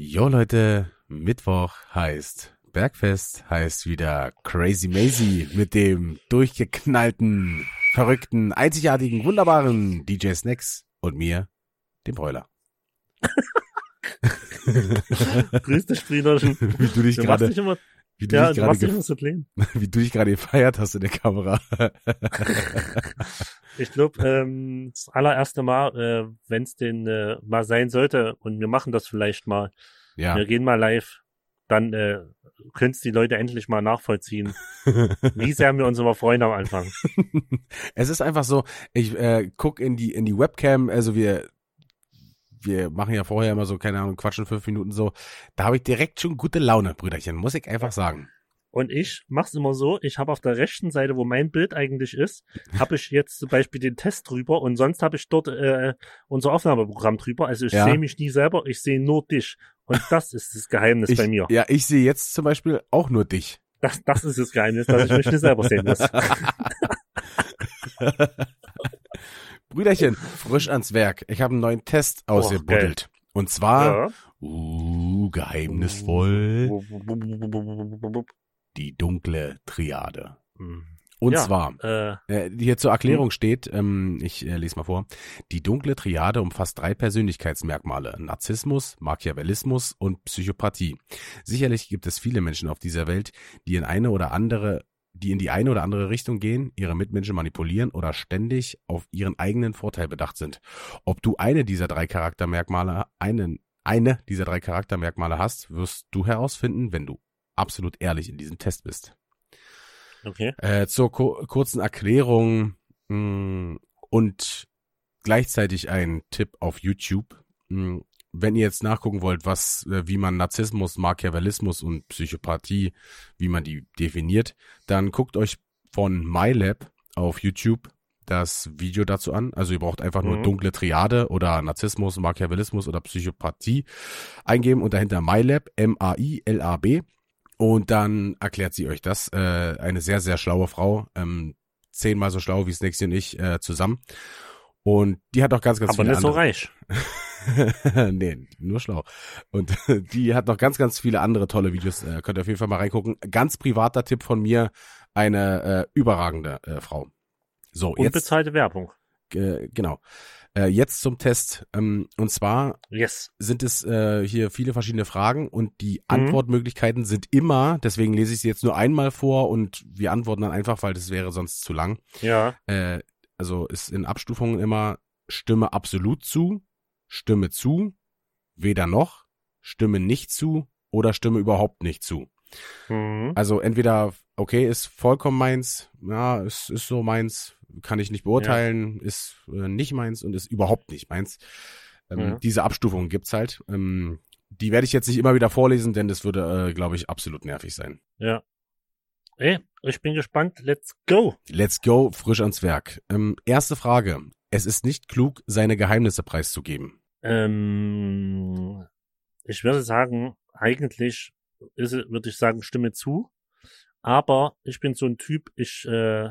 Jo Leute, Mittwoch heißt Bergfest, heißt wieder Crazy Mazy mit dem durchgeknallten, verrückten, einzigartigen, wunderbaren DJ Snacks und mir, dem Bräuler. Grüß dich, Brüderchen. Wie du dich gerade, wie du ja, dich du gerade, klein. wie du dich gerade gefeiert hast in der Kamera. Ich glaube, ähm, das allererste Mal, äh, wenn es denn äh, mal sein sollte, und wir machen das vielleicht mal, ja. wir gehen mal live, dann äh, können es die Leute endlich mal nachvollziehen, wie sehr wir uns immer freuen am Anfang. es ist einfach so, ich äh, guck in die in die Webcam, also wir wir machen ja vorher immer so, keine Ahnung, quatschen fünf Minuten so. Da habe ich direkt schon gute Laune, Brüderchen, muss ich einfach sagen. Und ich mach's immer so, ich habe auf der rechten Seite, wo mein Bild eigentlich ist, habe ich jetzt zum Beispiel den Test drüber und sonst habe ich dort äh, unser Aufnahmeprogramm drüber. Also ich Ja. sehe mich nie selber, ich sehe nur dich. Und das ist das Geheimnis Ich, bei mir. ja, ich sehe jetzt zum Beispiel auch nur dich. Das, das ist das Geheimnis, dass ich mich nicht selber sehen muss. Brüderchen, frisch ans Werk. Ich habe einen neuen Test ausgebuddelt. Und zwar, Ja. uh, geheimnisvoll, die dunkle Triade. Und Ja, zwar, Äh, Äh, hier zur Erklärung steht, ähm, ich äh, lese mal vor, die dunkle Triade umfasst drei Persönlichkeitsmerkmale, Narzissmus, Machiavellismus und Psychopathie. Sicherlich gibt es viele Menschen auf dieser Welt, die in eine oder andere die in die eine oder andere Richtung gehen, ihre Mitmenschen manipulieren oder ständig auf ihren eigenen Vorteil bedacht sind. Ob du eine dieser drei Charaktermerkmale, einen, eine dieser drei Charaktermerkmale hast, wirst du herausfinden, wenn du absolut ehrlich in diesem Test bist. okay. Äh, zur ko kurzen Erklärung mh, und gleichzeitig ein Tipp auf YouTube. Mh, wenn ihr jetzt nachgucken wollt, was, äh, wie man Narzissmus, Machiavellismus und Psychopathie, wie man die definiert, dann guckt euch von MyLab auf YouTube das Video dazu an. Also ihr braucht einfach nur Mhm. dunkle Triade oder Narzissmus, Machiavellismus oder Psychopathie eingeben und dahinter MyLab, M-A-I-L-A-B. Und dann erklärt sie euch das. Äh, eine sehr, sehr schlaue Frau. Ähm, zehnmal so schlau wie Snakesy und ich äh, zusammen. Und die hat auch ganz, ganz Aber viele nicht so andere. reich. nee, nur schlau. Und die hat noch ganz, ganz viele andere tolle Videos. Äh, könnt ihr auf jeden Fall mal reingucken. Ganz privater Tipp von mir. Eine äh, überragende äh, Frau. So, jetzt, Unbezahlte Werbung. äh, genau. Äh, jetzt zum Test. Ähm, und zwar Yes. sind es äh, hier viele verschiedene Fragen und die Mhm. Antwortmöglichkeiten sind immer, deswegen lese ich sie jetzt nur einmal vor und wir antworten dann einfach, weil das wäre sonst zu lang. Ja. Äh, also ist in Abstufungen immer Stimme absolut zu, Stimme zu, weder noch, Stimme nicht zu oder Stimme überhaupt nicht zu. Mhm. Also entweder, okay, ist vollkommen meins, ja, ist, ist so meins, kann ich nicht beurteilen, ist äh, nicht meins und ist überhaupt nicht meins. Ähm, Ja. Diese Abstufungen gibt's halt. Ähm, die werde ich jetzt nicht immer wieder vorlesen, denn das würde, äh, glaube ich, absolut nervig sein. Ja. Ey, ich bin gespannt. Let's go. Let's go, frisch ans Werk. Ähm, erste Frage. Es ist nicht klug, seine Geheimnisse preiszugeben. Ähm, ich würde sagen, eigentlich ist, es- würde ich sagen, stimme zu. Aber ich bin so ein Typ, ich, äh,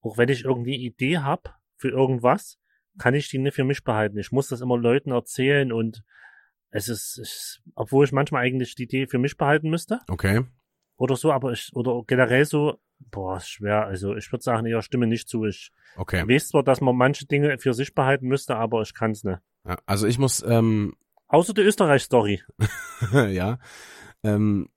auch wenn ich irgendwie Idee hab für irgendwas, kann ich die nicht für mich behalten. Ich muss das immer Leuten erzählen und es ist, es, obwohl ich manchmal eigentlich die Idee für mich behalten müsste Okay. oder so, aber ich, oder generell so, boah, ist schwer. Also ich würde sagen, eher stimme nicht zu. Ich Okay. weiß zwar, dass man manche Dinge für sich behalten müsste, aber ich kann's nicht. Ja, also ich muss, ähm, Außer die Österreich-Story. ja. Ähm,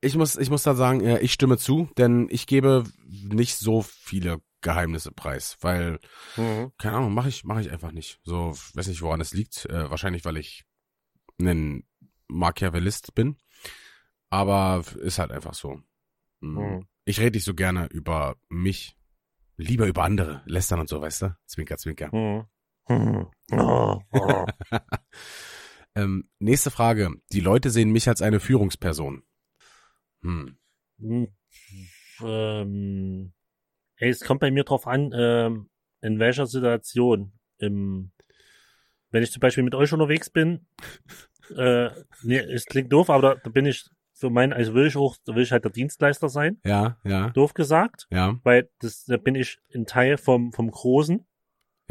ich muss, ich muss da sagen, äh, ich stimme zu, denn ich gebe nicht so viele Geheimnisse preis, weil, Mhm. keine Ahnung, mache ich, mache ich einfach nicht. So, weiß nicht, woran es liegt. Äh, wahrscheinlich, weil ich ein Machiavellist bin. Aber ist halt einfach so. Mm. Mhm. Ich rede nicht so gerne über mich, lieber über andere, lästern und so, weißt du? Zwinker, zwinker. Mhm. Oh. Ähm, nächste Frage. Die Leute sehen mich als eine Führungsperson. Hm. Hm, ähm, ey, es kommt bei mir drauf an, ähm, in welcher Situation. Im, wenn ich zum Beispiel mit euch unterwegs bin, äh, nee, es klingt doof, aber da, da bin ich für meinen, also will ich auch, da will ich halt der Dienstleister sein, Ja, ja, doof gesagt, ja, weil das, da bin ich ein Teil vom, vom Großen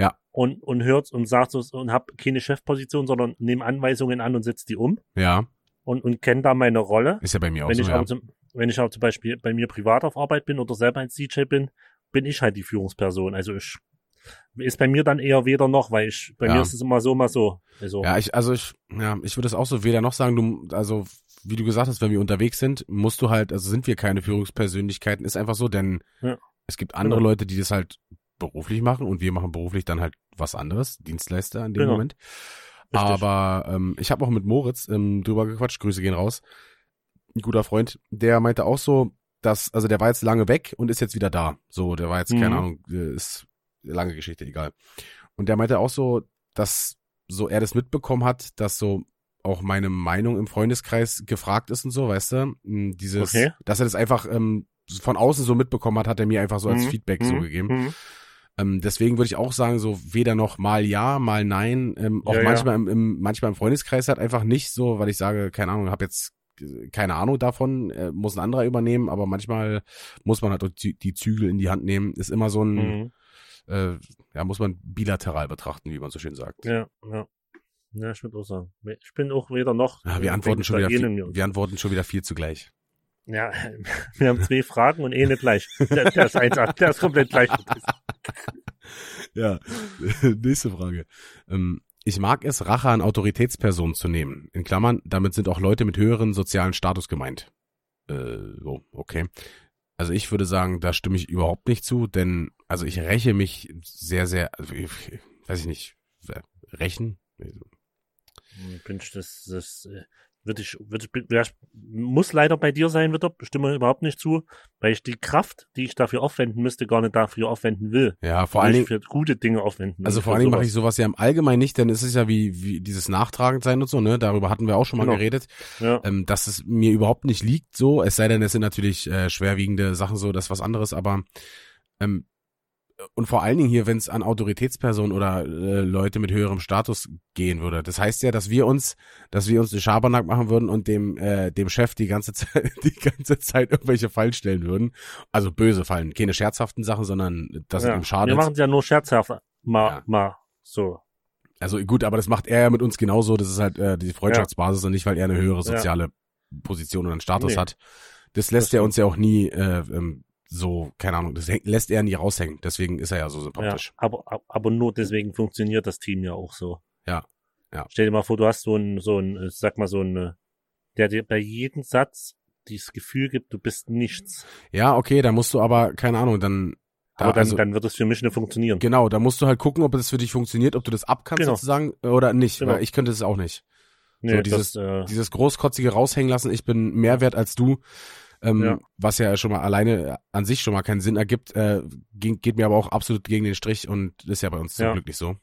Ja. Und, und hört und sagt so, und hab keine Chefposition, sondern nehme Anweisungen an und setze die um Ja, und, und kenne da meine Rolle. ist ja bei mir auch Wenn so, ich, ja. zum, wenn ich aber zum Beispiel bei mir privat auf Arbeit bin oder selber als DJ bin, bin ich halt die Führungsperson. Also ich, ist bei mir dann eher weder noch, weil ich, bei Ja. mir ist es immer so, mal so. Also, Ja, ich, also ich, ja, ich würde es auch so weder noch sagen, du, also, wie du gesagt hast, wenn wir unterwegs sind, musst du halt, also sind wir keine Führungspersönlichkeiten, ist einfach so, denn Ja. es gibt andere Genau. Leute, die das halt beruflich machen und wir machen beruflich dann halt was anderes, Dienstleister in dem Genau. Moment. Richtig. Aber ähm, ich habe auch mit Moritz ähm, drüber gequatscht, Grüße gehen raus. Ein guter Freund, der meinte auch so, dass, also der war jetzt lange weg und ist jetzt wieder da. So, der war jetzt, keine Mhm. Ahnung, äh, ist lange Geschichte, egal. Und der meinte auch so, dass so er das mitbekommen hat, dass so auch meine Meinung im Freundeskreis gefragt ist und so, weißt du? Mm, Dieses, Okay. dass er das einfach ähm, von außen so mitbekommen hat, hat er mir einfach so als Mhm. Feedback so Mhm. gegeben. Ähm, deswegen würde ich auch sagen, so weder noch mal ja, mal nein. Ähm, auch Ja, ja. manchmal Im, im manchmal im Freundeskreis halt einfach nicht so, weil ich sage, keine Ahnung, habe jetzt keine Ahnung davon, äh, muss ein anderer übernehmen, aber manchmal muss man halt auch die, die Zügel in die Hand nehmen. Ist immer so ein, Mhm. äh, ja, muss man bilateral betrachten, wie man so schön sagt. Ja, ja. Ja, ich würde auch sagen. Ich bin auch weder noch. Ja, wir antworten schon wieder viel, wir antworten schon wieder viel zugleich. Ja, wir haben zwei Fragen und eine gleich. Der, der ist eins, der ist komplett gleich. Ja, nächste Frage. Ähm, ich mag es, Rache an Autoritätspersonen zu nehmen. In Klammern, damit sind auch Leute mit höheren sozialen Status gemeint. Äh, so, okay. Also ich würde sagen, da stimme ich überhaupt nicht zu, denn also ich räche mich sehr, sehr, also ich, weiß ich nicht, rächen? Ich bin das, das äh, würde ich, würde ich, muss leider bei dir sein, wird stimme überhaupt nicht zu, weil ich die Kraft, die ich dafür aufwenden müsste, gar nicht dafür aufwenden will. Ja, vor allen Dingen, für gute Dinge aufwenden. also vor allen Dingen mache ich sowas ja im Allgemeinen nicht, denn es ist ja wie, wie dieses nachtragend sein und so, ne? Darüber hatten wir auch schon mal Genau. geredet. Ja, ähm, dass es mir überhaupt nicht liegt, so, es sei denn, es sind natürlich äh, schwerwiegende Sachen so, das ist was anderes, aber ähm, und vor allen Dingen hier, wenn es an Autoritätspersonen oder äh, Leute mit höherem Status gehen würde. Das heißt ja, dass wir uns, dass wir uns den Schabernack machen würden und dem äh, dem Chef die ganze Zeit die ganze Zeit irgendwelche Fallen stellen würden. Also böse Fallen, keine scherzhaften Sachen, sondern dass es ja. ihm Wir schadet. machen es ja nur scherzhaft. Mal, Ja. mal, so. Also gut, aber das macht er ja mit uns genauso. Das ist halt äh, die Freundschaftsbasis und nicht, weil er eine höhere Ja. soziale Position oder einen Status Nee. hat. Das lässt Das er uns ja auch nie äh, ähm, so, keine Ahnung, das lässt er nie raushängen. Deswegen ist er ja so Ja, sympathisch. aber, ab- aber nur deswegen funktioniert das Team ja auch so. Ja, ja. Stell dir mal vor, du hast so ein, so ein, äh, sag mal so ein, äh, der dir bei jedem Satz dieses Gefühl gibt, du bist nichts. Ja, okay, da musst du aber, keine Ahnung, dann, da, Aber dann, also, dann wird es für mich nicht funktionieren. genau, da musst du halt gucken, ob das für dich funktioniert, ob du das abkannst Genau. sozusagen äh, oder nicht, Genau. weil ich könnte es auch nicht. Nee, so dieses- das, äh, Dieses großkotzige raushängen lassen, ich bin mehr wert als du, ähm, Ja. was ja schon mal alleine an sich schon mal keinen Sinn ergibt, äh, ging, geht mir aber auch absolut gegen den Strich und ist ja bei uns zum Ja. Glück nicht so.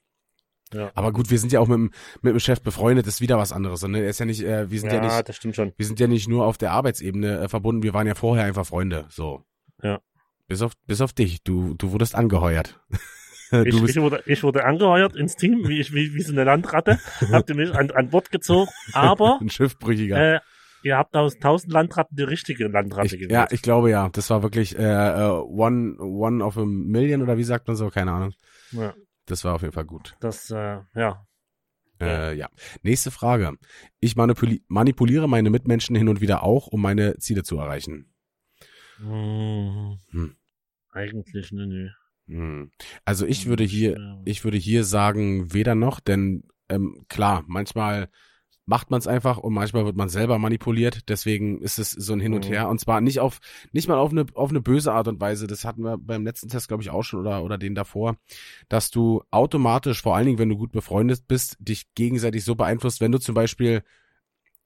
ja. Aber gut, wir sind ja auch mit dem, mit dem Chef befreundet, ist wieder was anderes. Ne? Er ist ja nicht, äh, wir sind ja, ja, nicht, das stimmt schon. wir sind ja nicht nur auf der Arbeitsebene äh, verbunden, wir waren ja vorher einfach Freunde. So. Ja. Bis auf, bis auf dich. Du, du wurdest angeheuert. du Ich, ich, wurde, ich wurde angeheuert ins Team, wie, ich, wie, wie so eine Landratte, habt ihr mich an, an Bord gezogen, aber ein Schiffbrüchiger. äh, ihr habt aus tausend Landratten die richtige Landratte ich, gewählt. ja, ich glaube ja. Das war wirklich äh, äh, one, one of a million oder wie sagt man so? Keine Ahnung. ja, Das war auf jeden Fall gut. das, äh, ja. Äh, ja. Nächste Frage. Ich manipuli manipuliere meine Mitmenschen hin und wieder auch, um meine Ziele zu erreichen. Hm. Hm. Eigentlich, ne, ne. Hm. Also ich würde hier, ich würde hier sagen, weder noch, denn ähm, klar, manchmal macht man es einfach und manchmal wird man selber manipuliert. Deswegen ist es so ein Hin und Mhm. Her und zwar nicht auf, nicht mal auf eine auf eine böse Art und Weise. Das hatten wir beim letzten Test glaube ich auch schon oder oder den davor, dass du automatisch, vor allen Dingen, wenn du gut befreundet bist, dich gegenseitig so beeinflusst, wenn du zum Beispiel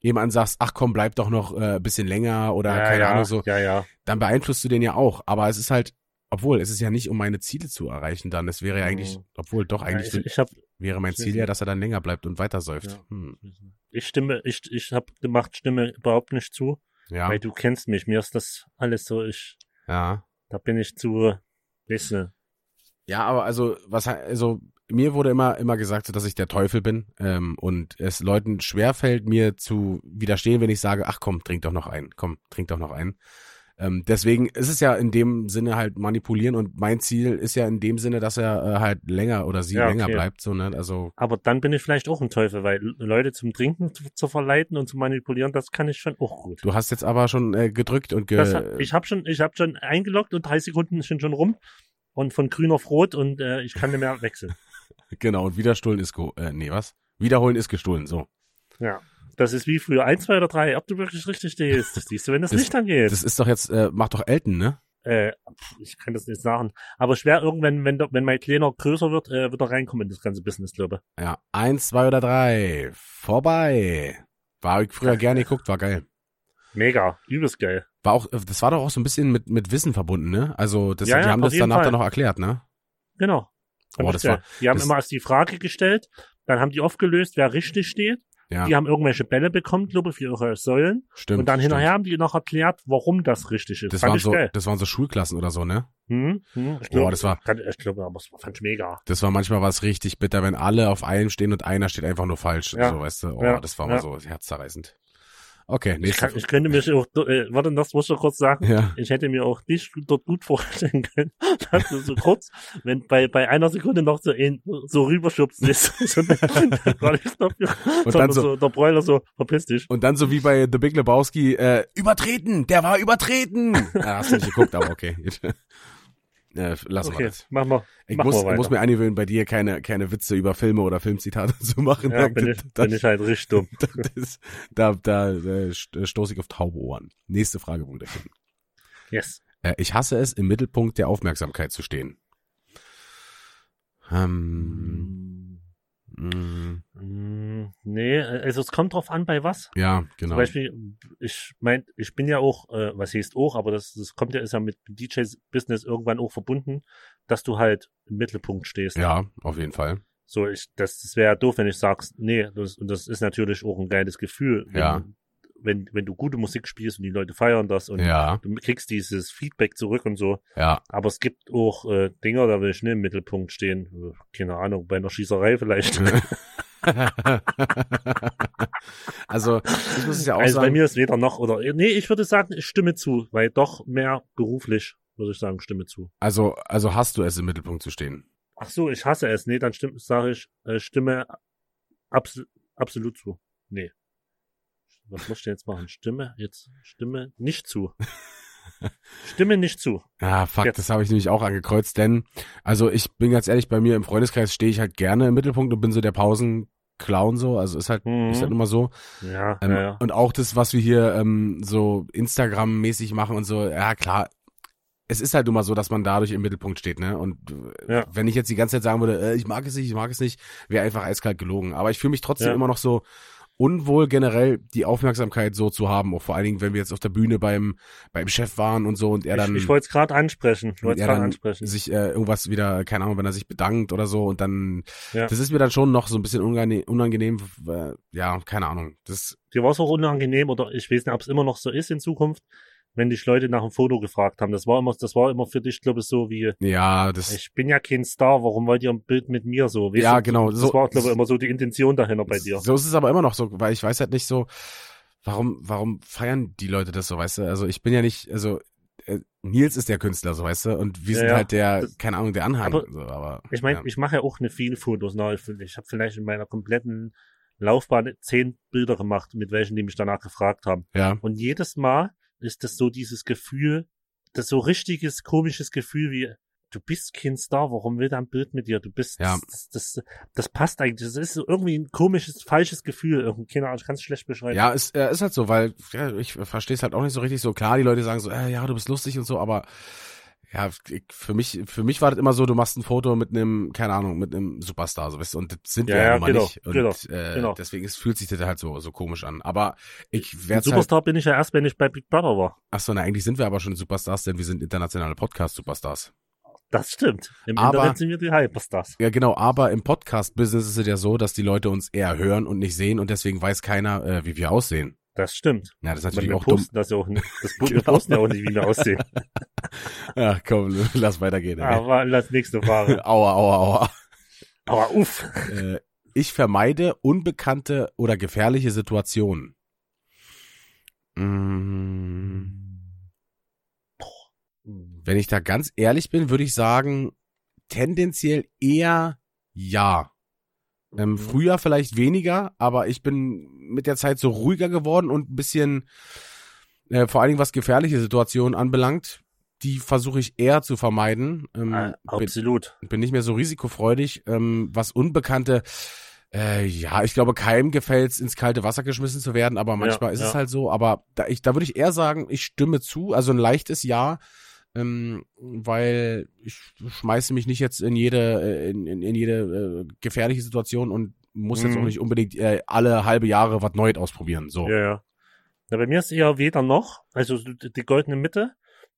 jemandem sagst, ach komm, bleib doch noch äh, ein bisschen länger oder ja, keine ja, Ahnung so, Ja, dann beeinflusst du den ja auch. Aber es ist halt, obwohl, es ist ja nicht, um meine Ziele zu erreichen dann. Es wäre ja eigentlich, Mhm. obwohl doch eigentlich ich, ich hab, wäre mein Ziel ja, dass er dann länger bleibt und weitersäuft. Ja. Hm. ich stimme, ich, ich hab gemacht, stimme überhaupt nicht zu, Ja, weil du kennst mich. Mir ist das alles so, ich, ja. da bin ich zu, du, Ja, aber also, was, also, mir wurde immer, immer gesagt, so, dass ich der Teufel bin, ähm, und es Leuten schwerfällt, mir zu widerstehen, wenn ich sage, ach komm, trink doch noch einen, komm, trink doch noch einen. Ähm, deswegen ist es ja in dem Sinne halt manipulieren und mein Ziel ist ja in dem Sinne, dass er äh, halt länger oder sie Ja, länger okay. bleibt, so, ne? Also, Aber dann bin ich vielleicht auch ein Teufel, weil Leute zum Trinken zu, zu verleiten und zu manipulieren, das kann ich schon auch gut. du hast jetzt aber schon äh, gedrückt und ge Das, ich habe schon, ich habe schon eingeloggt und drei Sekunden sind schon rum und von grün auf rot und äh, ich kann nicht mehr wechseln. genau, und wiederstohlen ist ge äh, nee, was? Wiederholen ist gestohlen, so. Ja. Das ist wie früher eins, zwei oder drei, ob du wirklich richtig stehst. Das siehst du, wenn das, Das- Licht angeht. Das ist doch jetzt, äh, macht doch Elton, ne? äh, ich kann das nicht sagen. Aber schwer irgendwann, wenn, wenn mein Kleiner größer wird, äh, wird er reinkommen in das ganze Business, glaube ich. Ja, eins, zwei oder drei. Vorbei. War ich früher gerne geguckt, war geil. Mega, übelst geil. War auch, das war doch auch so ein bisschen mit, mit Wissen verbunden, ne? Also, das, Ja, die ja, haben das danach Fall. dann noch erklärt, ne? Genau. Oh, das war- die haben das- immer erst die Frage gestellt, dann haben die aufgelöst, wer richtig steht. Ja, Die haben irgendwelche Bälle bekommen, glaube ich, für ihre Säulen. stimmt. und dann stimmt. hinterher haben die noch erklärt, warum das richtig ist. Das Fand waren so, geil. das waren so Schulklassen oder so, ne? Hm, hm, ich glaube, das war- ich glaube, aber es fand ich mega. Das war manchmal was richtig bitter, wenn alle auf einem stehen und einer steht einfach nur falsch. Ja. So, weißt du? Oh, Ja. das war mal Ja. so herzzerreißend. Okay, Ich, kann, ich könnte mir auch, äh, warte, das muss ich kurz sagen. ja. Ich hätte mir auch nicht dort gut vorstellen können, dass du so kurz, wenn bei, bei einer Sekunde noch so ein, so rüberschubst, ist, so, gar nichts dafür, Und dann so, so, der Broiler so, verpiss dich. und dann so wie bei The Big Lebowski, äh, übertreten, der war übertreten. ja, hast du nicht geguckt, aber okay. Äh, lassen wir Okay, das. machen wir, Ich machen muss, wir muss mir angewöhnen, bei dir keine, keine Witze über Filme oder Filmzitate zu machen. ja, bin ich, da, bin ich halt richtig dumm. das, da, da äh, st- stoße ich auf taube Ohren. Nächste Frage, Wunderkind. Yes. Äh, ich hasse es, im Mittelpunkt der Aufmerksamkeit zu stehen. Ähm, mh, Mm, Nee, also es kommt drauf an, bei was. ja, genau. Zum Beispiel, ich mein, ich bin ja auch, äh, was heißt auch, aber das, das kommt ja, ist ja mit DJs-Business irgendwann auch verbunden, dass du halt im Mittelpunkt stehst. Ja, auf jeden Fall. So, ich, das, das wäre ja doof, wenn ich sag's, nee, das, und das ist natürlich auch ein geiles Gefühl, wenn, Ja. Wenn, wenn du gute Musik spielst und die Leute feiern das und Ja, du kriegst dieses Feedback zurück und so. ja. Aber es gibt auch äh, Dinger, da will ich nicht im Mittelpunkt stehen. Keine Ahnung, bei einer Schießerei vielleicht. also, ich muss es ja auch also bei sagen. mir ist weder noch oder nee, ich würde sagen, ich stimme zu, weil doch mehr beruflich, würde ich sagen, stimme zu. Also, also hast du es im Mittelpunkt zu stehen. Ach so, ich hasse es. Nee, dann stimmt, sage ich, äh, stimme abs absolut zu. Nee. Was muss ich denn jetzt machen? Stimme jetzt stimme nicht zu. stimme nicht zu. Ja, fuck, Jetzt. das habe ich nämlich auch angekreuzt, denn, also ich bin ganz ehrlich, bei mir im Freundeskreis stehe ich halt gerne im Mittelpunkt und bin so der Pausenclown so, also ist halt, Mhm. ist halt immer so. Ja, Ähm, ja, ja. Und auch das, was wir hier ähm, so Instagram-mäßig machen und so, ja klar, es ist halt immer so, dass man dadurch im Mittelpunkt steht, ne? Und Ja. wenn ich jetzt die ganze Zeit sagen würde, äh, ich mag es nicht, ich mag es nicht, wäre einfach eiskalt gelogen. Aber ich fühle mich trotzdem Ja. immer noch so unwohl generell die Aufmerksamkeit so zu haben, auch vor allen Dingen, wenn wir jetzt auf der Bühne beim beim Chef waren und so und er dann ich ich wollte es gerade ansprechen. Ich wollte es er gerade ansprechen. sich äh, irgendwas wieder, keine Ahnung, wenn er sich bedankt oder so und dann, Ja. das ist mir dann schon noch so ein bisschen unangenehm, unangenehm äh, ja, keine Ahnung. Das, Dir war es auch unangenehm oder ich weiß nicht, ob es immer noch so ist in Zukunft, wenn dich Leute nach einem Foto gefragt haben. Das war immer, das war immer für dich, glaube ich, so wie, ja, das, ich bin ja kein Star, warum wollt ihr ein Bild mit mir so? Weißt Ja, du, genau, Das so- war, glaube ich, immer so die Intention dahinter bei dir. So ist es aber immer noch so, weil ich weiß halt nicht so, warum, warum feiern die Leute das so, weißt du? Also ich bin ja nicht, also äh, Nils ist der Künstler, so weißt du, und wir Ja, sind ja. halt der, Das- keine Ahnung, der Anhang. Aber so, aber, Ich meine, ja. ich mache ja auch nicht viele Fotos. Ne? Ich, ich habe vielleicht in meiner kompletten Laufbahn zehn Bilder gemacht, mit welchen die mich danach gefragt haben. ja, Und jedes Mal ist das so dieses Gefühl, das so richtiges, komisches Gefühl wie, du bist kein Star, warum will der ein Bild mit dir? Du bist, Ja. das, das, das passt eigentlich. Das ist so irgendwie ein komisches, falsches Gefühl. Irgendwie, keine Ahnung, ich kann es schlecht beschreiben. ja, ist, ist halt so, weil ja, ich verstehe es halt auch nicht so richtig so. Klar, die Leute sagen so, äh, ja, du bist lustig und so, aber ja, für mich, für mich war das immer so, du machst ein Foto mit einem, keine Ahnung, mit einem Superstar, so weißt du, und das sind Ja, wir ja, mal genau, nicht. Und genau, äh, genau. deswegen ist, fühlt sich das halt so, so komisch an. Aber ich werde halt, Superstar bin ich ja erst, wenn ich bei Big Brother war. ach so, na, eigentlich sind wir aber schon Superstars, denn wir sind internationale Podcast-Superstars. Das stimmt. Im Aber- Internet sind wir die Hyperstars. Ja, genau, aber im Podcast-Business ist es ja so, dass die Leute uns eher hören und nicht sehen und deswegen weiß keiner, äh, wie wir aussehen. Das stimmt. Ja, das ist Weil natürlich auch dumm. posten das ja auch nicht. Das, Wir Genau. posten ja auch nicht, wie wir aussehen. Ja, komm, lass weitergehen. ey. Aber als nächste Frage. Aua, aua, aua. Aber uff. Äh, ich vermeide unbekannte oder gefährliche Situationen. Mm, Wenn ich da ganz ehrlich bin, würde ich sagen, tendenziell eher ja. Ähm, Mhm. früher vielleicht weniger, aber ich bin mit der Zeit so ruhiger geworden und ein bisschen, äh, vor allen Dingen was gefährliche Situationen anbelangt, die versuche ich eher zu vermeiden. Ähm, Äh, bin, absolut. bin nicht mehr so risikofreudig. Ähm, was Unbekannte, äh, ja, ich glaube, keinem gefällt's ins kalte Wasser geschmissen zu werden, aber manchmal ist es ja. halt so. Aber da, ich, da würde ich eher sagen, ich stimme zu, also ein leichtes Ja, ähm, weil ich schmeiße mich nicht jetzt in jede, äh, in, in, in jede äh, gefährliche Situation und muss jetzt Mhm. auch nicht unbedingt äh, alle halbe Jahre was Neues ausprobieren. So. Ja, ja. Na, bei mir ist eher weder noch, also die die goldene Mitte,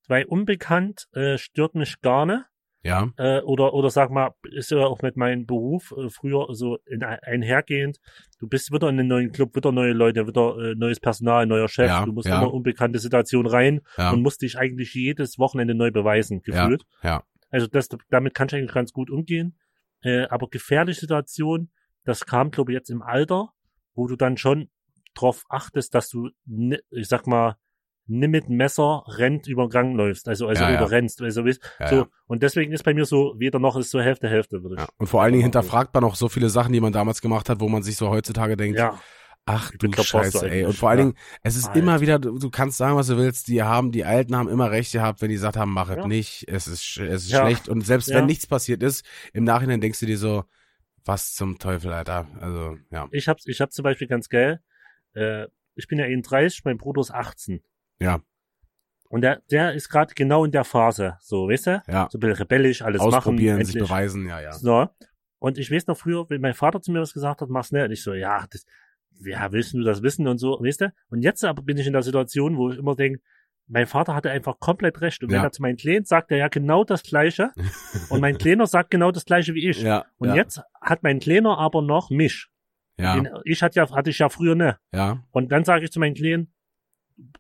weil unbekannt äh, stört mich gar nicht. Ja, Äh, oder, oder sag mal, ist ja auch mit meinem Beruf äh, früher so in, einhergehend. Du bist wieder in einen neuen Club, wieder neue Leute, wieder äh, neues Personal, neuer Chef. Ja, du musst ja. immer unbekannte Situationen rein ja, und musst dich eigentlich jedes Wochenende neu beweisen, gefühlt. ja. Also das, damit kann ich eigentlich ganz gut umgehen. Äh, aber gefährliche Situation, das kam, glaube ich, jetzt im Alter, wo du dann schon drauf achtest, dass du, ni- ich sag mal, nimm mit dem Messer rennt über den Gang läufst, also, also Ja, ja. oder rennst, also wisst, Ja, so. Und deswegen ist bei mir so, weder noch ist so Hälfte, Hälfte, würde ich. Und vor allen Dingen hinterfragt man auch so viele Sachen, die man damals gemacht hat, wo man sich so heutzutage denkt, Ja, ach du Scheiße, ey. Und vor allen. Dingen, es ist Alter. immer wieder, du, du kannst sagen, was du willst, die haben, die Alten haben immer recht gehabt, wenn die gesagt haben, mach es nicht, es ist, es ist schlecht. Und selbst wenn nichts passiert ist, im Nachhinein denkst du dir so, was zum Teufel, Alter. Also, ja. ich hab's, ich hab's zum Beispiel ganz geil, äh, ich bin ja 31, mein Bruder ist 18. Ja, Und der, der ist gerade genau in der Phase, so, weißt du? ja. So ein bisschen rebellisch, alles Ausprobieren, machen, sich endlich. beweisen, ja, ja. So. Und ich weiß noch früher, wenn mein Vater zu mir was gesagt hat, mach's nicht. Und ich so, ja, das, ja, willst du das wissen und so, weißt du? Und jetzt aber bin ich in der Situation, wo ich immer denke, mein Vater hatte einfach komplett recht. Und wenn Ja. er zu meinen Kleinen sagt, er ja genau das Gleiche. und mein Kleiner sagt genau das Gleiche wie ich. Ja, Und ja, jetzt hat mein Kleiner aber noch mich. ja, Den, ich hatte ja, hatte ich ja früher nicht. ja, Und dann sage ich zu meinen Kleinen, du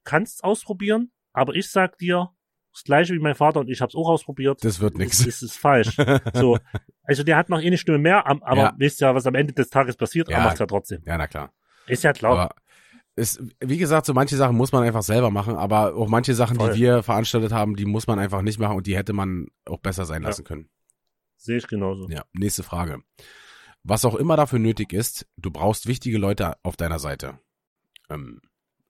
kannst ausprobieren, aber ich sag dir, das Gleiche wie mein Vater und ich hab's auch ausprobiert. das wird nix. Das, das ist falsch. So, also der hat noch eine Stimme mehr, aber Ja. wisst ja, was am Ende des Tages passiert, Ja. er macht's ja trotzdem. Ja, na klar. Ist ja klar. Aber es, wie gesagt, so manche Sachen muss man einfach selber machen, aber auch manche Sachen, Voll. die wir veranstaltet haben, die muss man einfach nicht machen und die hätte man auch besser sein Ja. lassen können. Sehe ich genauso. Ja, nächste Frage. Was auch immer dafür nötig ist, du brauchst wichtige Leute auf deiner Seite. Ähm,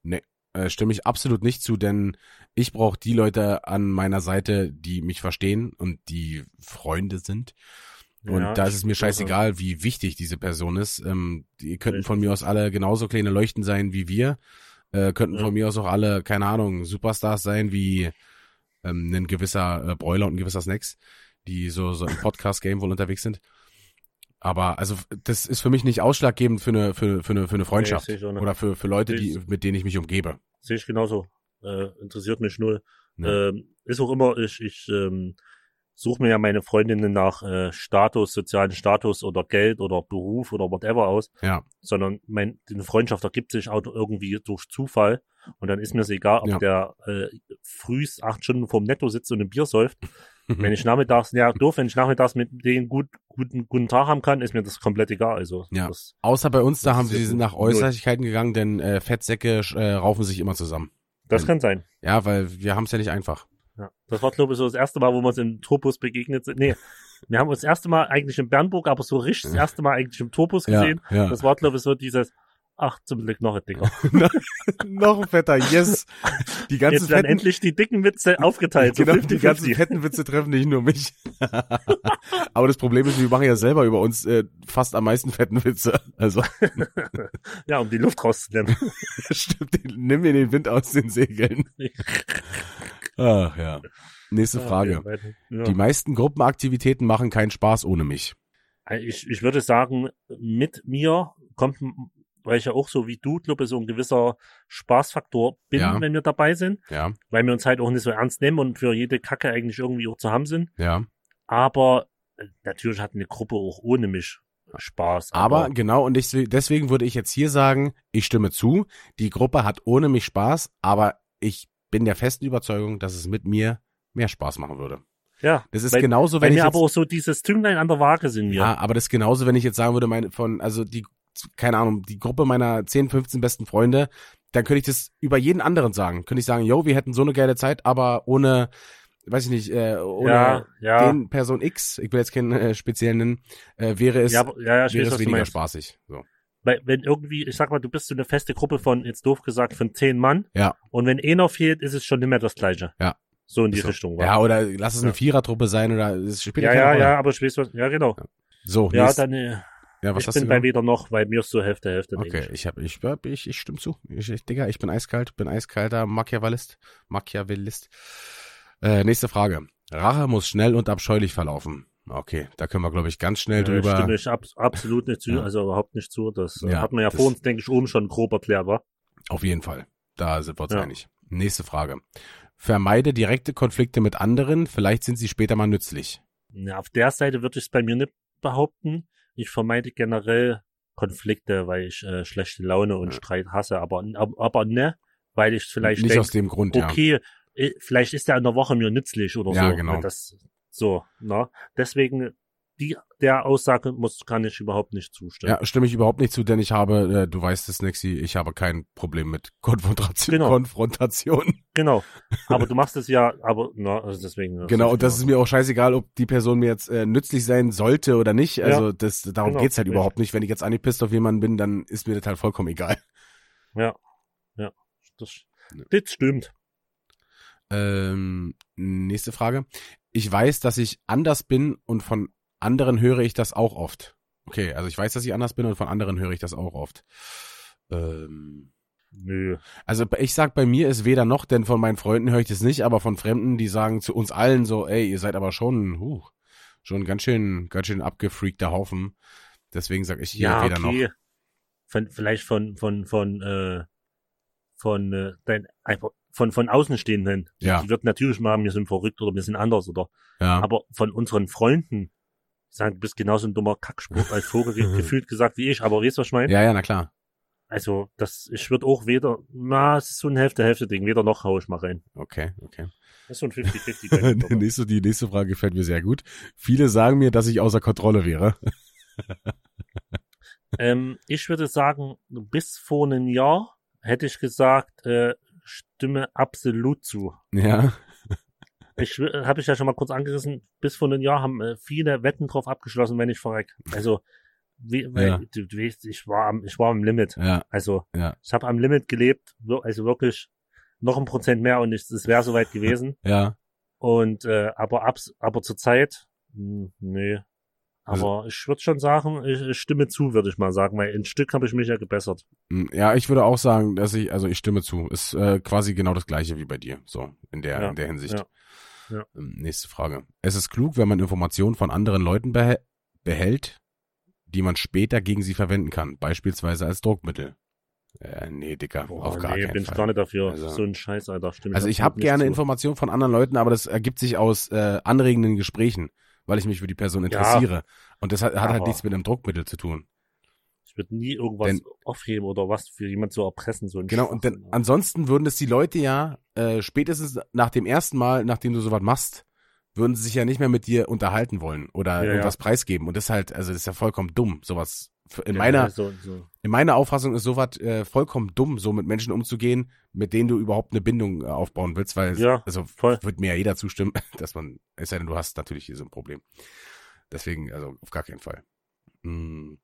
ne, äh, stimme ich absolut nicht zu, denn ich brauche die Leute an meiner Seite, die mich verstehen und die Freunde sind. Und Ja, da ist es mir scheißegal, wie wichtig diese Person ist. Ähm, die könnten von mir aus alle genauso kleine Leuchten sein wie wir. Äh, könnten Ja. von mir aus auch alle, keine Ahnung, Superstars sein wie ähm, ein gewisser äh, Broiler und ein gewisser Snacks, die so, so im Podcast-Game wohl unterwegs sind. Aber also das ist für mich nicht ausschlaggebend für eine, für, für eine, für eine Freundschaft nicht. oder für, für Leute, die, mit denen ich mich umgebe. Sehe ich genauso. Äh, interessiert mich null. Ja. Ähm, ist auch immer, ich, ich ähm, suche mir ja meine Freundinnen nach äh, Status, sozialen Status oder Geld oder Beruf oder whatever aus, Ja, sondern mein, die Freundschaft ergibt sich auch irgendwie durch Zufall. Und dann ist mir es egal, ob Ja. der äh, frühs acht Stunden vorm Netto sitzt und ein Bier säuft. Wenn ich nachmittags, ja, doof, wenn ich nachmittags mit denen gut, guten, guten Tag haben kann, ist mir das komplett egal. Also, Ja. das, Außer bei uns, da haben sie sind nach. Äußerlichkeiten gegangen, denn äh, Fettsäcke äh, raufen sich immer zusammen. das Ja. kann sein. Ja, weil wir haben es ja nicht einfach. Ja. Das war, glaube ich, so das erste Mal, wo wir uns im Tourbus begegnet sind. Nee, wir haben uns das erste Mal eigentlich in Bernburg, aber so richtig das erste Mal eigentlich im Tourbus gesehen. Ja, ja. Das war, glaube ich, so dieses, ach, zum Glück noch ein Dicker. Noch ein fetter, yes. Die ganzen Jetzt werden fetten, endlich die dicken Witze aufgeteilt. So genau, die 50-50. ganzen fetten Witze treffen nicht nur mich. Aber das Problem ist, wir machen ja selber über uns äh, fast am meisten fetten Witze. Also ja, um die Luft rauszunehmen. stimmt, nimm mir den Wind aus den Segeln. Ach ja. Nächste Frage. Ja. Die meisten Gruppenaktivitäten machen keinen Spaß ohne mich. Ich, ich würde sagen, mit mir kommt, weil ich ja auch so wie du, glaube ich, so ein gewisser Spaßfaktor bin, Ja. wenn wir dabei sind, Ja, weil wir uns halt auch nicht so ernst nehmen und für jede Kacke eigentlich irgendwie auch zu haben sind. ja. Aber äh, natürlich hat eine Gruppe auch ohne mich Spaß. Aber genau, und ich, deswegen würde ich jetzt hier sagen, ich stimme zu, die Gruppe hat ohne mich Spaß, aber ich bin der festen Überzeugung, dass es mit mir mehr Spaß machen würde. ja, Das ist weil, genauso, wenn ich wir jetzt, aber auch so dieses Zünglein an der Waage sind wir. ja, aber das ist genauso, wenn ich jetzt sagen würde, meine, von, also die, keine Ahnung, die Gruppe meiner 10, 15 besten Freunde, dann könnte ich das über jeden anderen sagen. Könnte ich sagen, yo, wir hätten so eine geile Zeit, aber ohne, weiß ich nicht, äh, ohne Ja, ja. den Person X, ich will jetzt keinen äh, speziellen nennen, äh, wäre es, ja, wäre es du weniger meinst. spaßig. So. Weil, wenn irgendwie, ich sag mal, du bist so eine feste Gruppe von, jetzt doof gesagt, von zehn Mann. Ja. Und wenn einer fehlt, ist es schon nicht mehr das Gleiche. Ja. So in die So. Richtung. wa? Ja, oder lass es eine. Vierertruppe sein oder es spielt ja, ja, Rolle. ja, aber weiß was, ja, genau. So, Ja, nächst- dann, äh, ja was ich hast bin du bei weder noch, weil mir ist so Hälfte, Hälfte. Okay, ich hab, ich, ich, ich stimme zu. Ich, ich, Digga, ich bin eiskalt, bin eiskalter Machiavellist. Machiavellist. Äh, nächste Frage. Rache muss schnell und abscheulich verlaufen. Okay, da können wir, glaube ich, ganz schnell Äh, drüber. Stimme ich ab, absolut nicht zu, Ja. also überhaupt nicht zu. Das äh, Ja, hat man ja vor uns, denke ich, oben schon grob erklärt, war. Auf jeden Fall. Da sind wir uns Ja. einig. Nächste Frage. Vermeide direkte Konflikte mit anderen, vielleicht sind sie später mal nützlich. Ja, auf der Seite würde ich es bei mir nicht behaupten. Ich vermeide generell Konflikte, weil ich äh, schlechte Laune und Ja. Streit hasse, aber, aber, aber ne, weil ich vielleicht Nicht denke, aus dem Grund, ja. okay, äh, vielleicht ist der in der Woche mir nützlich oder Ja, so. genau. Das, so, ne? Deswegen, die, der Aussage muss, kann ich überhaupt nicht zustimmen. Ja, stimme ich überhaupt nicht zu, denn ich habe, äh, du weißt es, Nexi, ich habe kein Problem mit Konfrontation. Genau. Konfrontation. Genau. Aber du machst es ja, aber, na, also deswegen. Genau, und das ist mir auch scheißegal, ob die Person mir jetzt äh, nützlich sein sollte oder nicht. Ja. Also das, darum Genau, geht's halt richtig. überhaupt nicht. Wenn ich jetzt angepisst auf jemanden bin, dann ist mir das halt vollkommen egal. Ja. Ja. Das, Ja. das stimmt. Ähm, nächste Frage. Ich weiß, dass ich anders bin und von anderen höre ich das auch oft. Okay, also ich weiß, dass ich anders bin und von anderen höre ich das auch oft. Ähm, Nö. also ich sag, bei mir ist weder noch, denn von meinen Freunden höre ich das nicht, aber von Fremden, die sagen zu uns allen so, ey, ihr seid aber schon, huh, schon ganz schön, ganz schön abgefreakter Haufen. Deswegen sag ich hier Ja, weder noch. okay. Von, vielleicht von, von, von, äh, von, äh, dein, von, von Außenstehenden. Die, Ja. die wird natürlich mal, wir sind verrückt oder wir sind anders oder, Ja, aber von unseren Freunden, sagen, du bist genauso ein dummer Kackspruch als Vogel ge- gefühlt gesagt wie ich, aber weißt du, was ich meine? ja, ja, na klar. Also, das, ich würde auch weder, na, es ist so ein Hälfte-Hälfte-Ding, weder noch hau ich mal rein. Okay, okay. Das ist so ein 50-50. bei mir, aber- nächste, die nächste Frage gefällt mir sehr gut. Viele sagen mir, dass ich außer Kontrolle wäre. ähm, ich würde sagen, bis vor einem Jahr hätte ich gesagt, äh, stimme absolut zu. Ja, Ich habe ich ja schon mal kurz angerissen, bis vor einem Jahr haben äh, viele Wetten drauf abgeschlossen, wenn ich verreck. Also, wie, weil, Ja. du, du weißt, ich war am, ich war am Limit. ja, Also, ja, ich habe am Limit gelebt, also wirklich noch ein Prozent mehr und es wäre soweit gewesen. ja. Und äh, aber abs, aber zur Zeit, hm, nee. Also Aber ich würde schon sagen, ich, ich stimme zu, würde ich mal sagen, weil ein Stück habe ich mich ja gebessert. Hm, Ja, ich würde auch sagen, dass ich, also ich stimme zu. Ist äh, quasi genau das gleiche wie bei dir. So, in der, Ja, in der Hinsicht. ja, ja. Ähm, Nächste Frage. Es ist klug, wenn man Informationen von anderen Leuten behä behält, die man später gegen sie verwenden kann. Beispielsweise als Druckmittel. Äh, nee, Dicker, Boah, auf gar nee, keinen bin ich gar gar nicht dafür. Also- so ein Scheiß, Alter. Stimme Also ich habe gerne zu. Informationen von anderen Leuten, aber das ergibt sich aus äh, anregenden Gesprächen, weil ich mich für die Person interessiere. Und das hat, hat halt nichts mit einem Druckmittel zu tun. Ich würde nie irgendwas Denn- aufheben oder was für jemand zu erpressen. So Genau, und Schwachsinn. ansonsten würden es die Leute ja äh, spätestens nach dem ersten Mal, nachdem du sowas machst, würden sie sich ja nicht mehr mit dir unterhalten wollen oder Ja, ja. irgendwas preisgeben. Und das ist halt, also das ist ja vollkommen dumm, sowas. In Ja, meiner, so, so. in meiner Auffassung ist sowas äh, vollkommen dumm, so mit Menschen umzugehen, mit denen du überhaupt eine Bindung äh, aufbauen willst, weil Ja, also voll. wird mir ja jeder zustimmen, dass man, es sei denn, du hast natürlich hier so ein Problem. Deswegen, also auf gar keinen Fall. Hm.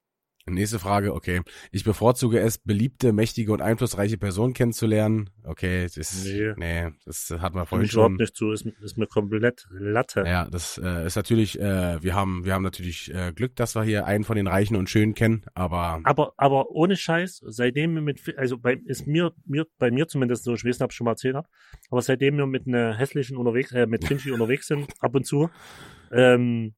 Nächste Frage, okay. Ich bevorzuge es, beliebte, mächtige und einflussreiche Personen kennenzulernen. Okay, das nee, Nee. das hat man vorhin ich überhaupt schon. nicht zu, ist, ist mir komplett Latte. Ja, das äh, ist natürlich, äh, wir haben, wir haben natürlich äh, Glück, dass wir hier einen von den Reichen und Schönen kennen, aber Aber, aber ohne Scheiß, seitdem wir mit, also bei, ist mir, mir, bei mir zumindest so, ich weiß nicht, ob ich schon mal erzählt habe, aber seitdem wir mit einer hässlichen unterwegs, äh, mit Finchi unterwegs sind, ab und zu, ähm,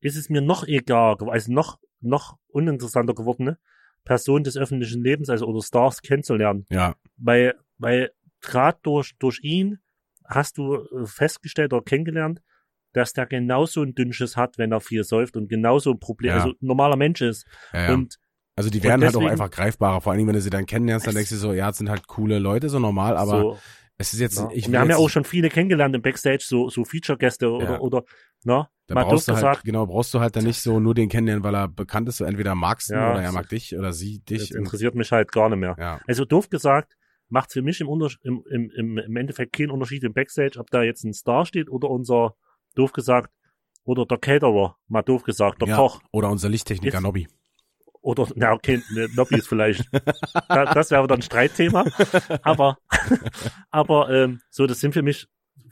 ist es mir noch egal, also noch, noch uninteressanter geworden, ne? Personen des öffentlichen Lebens, also oder Stars kennenzulernen. ja, Weil, weil gerade durch, durch ihn hast du äh, festgestellt oder kennengelernt, dass der genauso ein Dünnsches hat, wenn er viel säuft und genauso ein Problem, Ja. also ein normaler Mensch ist. ja, ja. Und also die werden halt auch deswegen- einfach greifbarer, vor allem wenn du sie dann kennenlernst, dann denkst du so, ja, es sind halt coole Leute, so normal, aber so, es ist jetzt, Ja. ich wir haben ja auch schon viele kennengelernt im Backstage, so, so Feature-Gäste oder, oder, na, Da mal brauchst du halt, gesagt, genau, brauchst du halt dann nicht so nur den kennenlernen, weil er bekannt ist, so entweder magst du ihn Ja, oder er das- mag dich oder sie das dich. und- interessiert mich halt gar nicht mehr. Ja, Also doof gesagt, macht für mich im, im, im, im, Endeffekt keinen Unterschied im Backstage, ob da jetzt ein Star steht oder unser, doof gesagt, oder der Caterer, mal doof gesagt, der ja, Koch. Oder unser Lichttechniker Jetzt- Nobby. Oder, na okay, ne, Nobby ist vielleicht, da, das wäre dann ein Streitthema. Aber, aber ähm, so, das sind für mich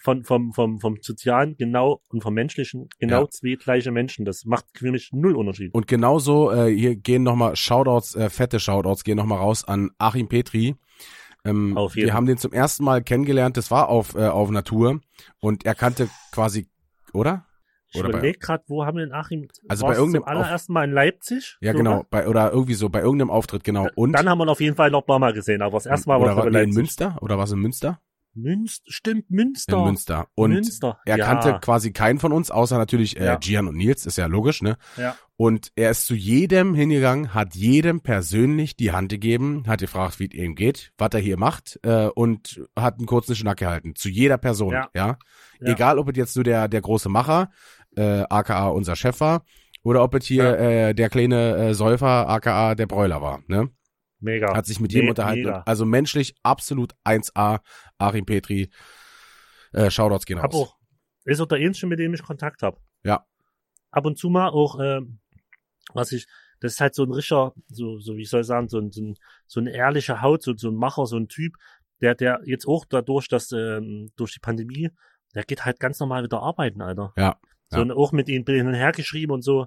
von, vom, vom, vom Sozialen genau und vom Menschlichen genau Ja. zwei gleiche Menschen. Das macht für mich null Unterschied. Und genauso, äh, hier gehen nochmal Shoutouts, äh, fette Shoutouts gehen nochmal raus an Achim Petri. Ähm, Auf jeden wir haben den zum ersten Mal kennengelernt, das war auf, äh, auf Natur und er kannte quasi, oder? Ich überlege gerade, wo haben wir den Achim? Also bei irgendeinem zum allerersten Mal in Leipzig? Ja, So, genau, bei, oder irgendwie so, bei irgendeinem Auftritt, genau. Und Dann haben wir ihn auf jeden Fall noch ein paar Mal gesehen, aber das erste Mal war war es in Leipzig. Münster? Oder was in Münster? Münster, stimmt, Münster. In Münster. Und Münster. er ja. kannte quasi keinen von uns, außer natürlich äh, Ja. Gian und Nils, ist ja logisch, ne? Ja. Und er ist zu jedem hingegangen, hat jedem persönlich die Hand gegeben, hat gefragt, wie es ihm geht, was er hier macht äh, und hat einen kurzen Schnack gehalten. Zu jeder Person, ja. Ja. Ja. Egal, ob es jetzt so der, der große Macher, äh, aka unser Chef war, oder ob es hier äh, der kleine äh, Säufer, aka der Bräuler war, ne? Mega. Hat sich mit jedem Me- unterhalten. Mega. Also menschlich absolut 1A, Achim Petri. Äh, Shoutouts gehen Hab auch, ist auch der Einzige, mit dem ich Kontakt habe. Ja. Ab und zu mal auch, ähm, was ich, das ist halt so ein Richter, so, so wie soll ich sagen, so ein, so ein, so ein ehrlicher Haut, so, so ein Macher, so ein Typ, der, der jetzt auch dadurch, dass, ähm, durch die Pandemie, der geht halt ganz normal wieder arbeiten, Alter. Ja, So, ja. und auch mit ihm hin und her geschrieben und so.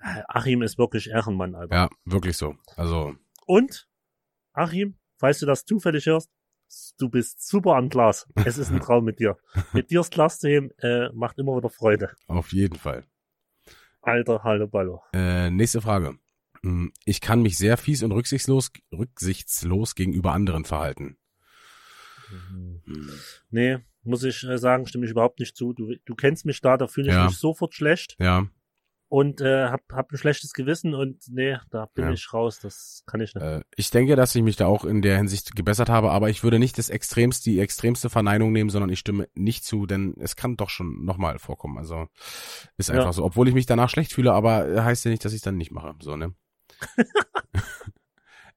Äh, Achim ist wirklich Ehrenmann, Alter. Ja, wirklich so. Also, Und, Achim, falls du das zufällig hörst, du bist super am Glas. Es ist ein Traum mit dir. Mit dir das Glas zu heben, äh, macht immer wieder Freude. auf jeden Fall. Alter Halleballo. Äh, nächste Frage. Hm, Ich kann mich sehr fies und rücksichtslos, rücksichtslos gegenüber anderen verhalten. Hm. Nee, muss ich äh, sagen, stimme ich überhaupt nicht zu. Du, du kennst mich da, da fühle ich Ja. mich sofort schlecht Ja, und äh, hab, hab ein schlechtes Gewissen und nee, da bin Ja. ich raus. Das kann ich nicht. äh, ich denke, dass ich mich da auch in der Hinsicht gebessert habe, aber ich würde nicht das extremste, die extremste Verneinung nehmen, sondern ich stimme nicht zu, denn es kann doch schon nochmal vorkommen. Also ist Ja. einfach so. Obwohl ich mich danach schlecht fühle, aber äh, heißt ja nicht, dass ich es dann nicht mache. So, ne?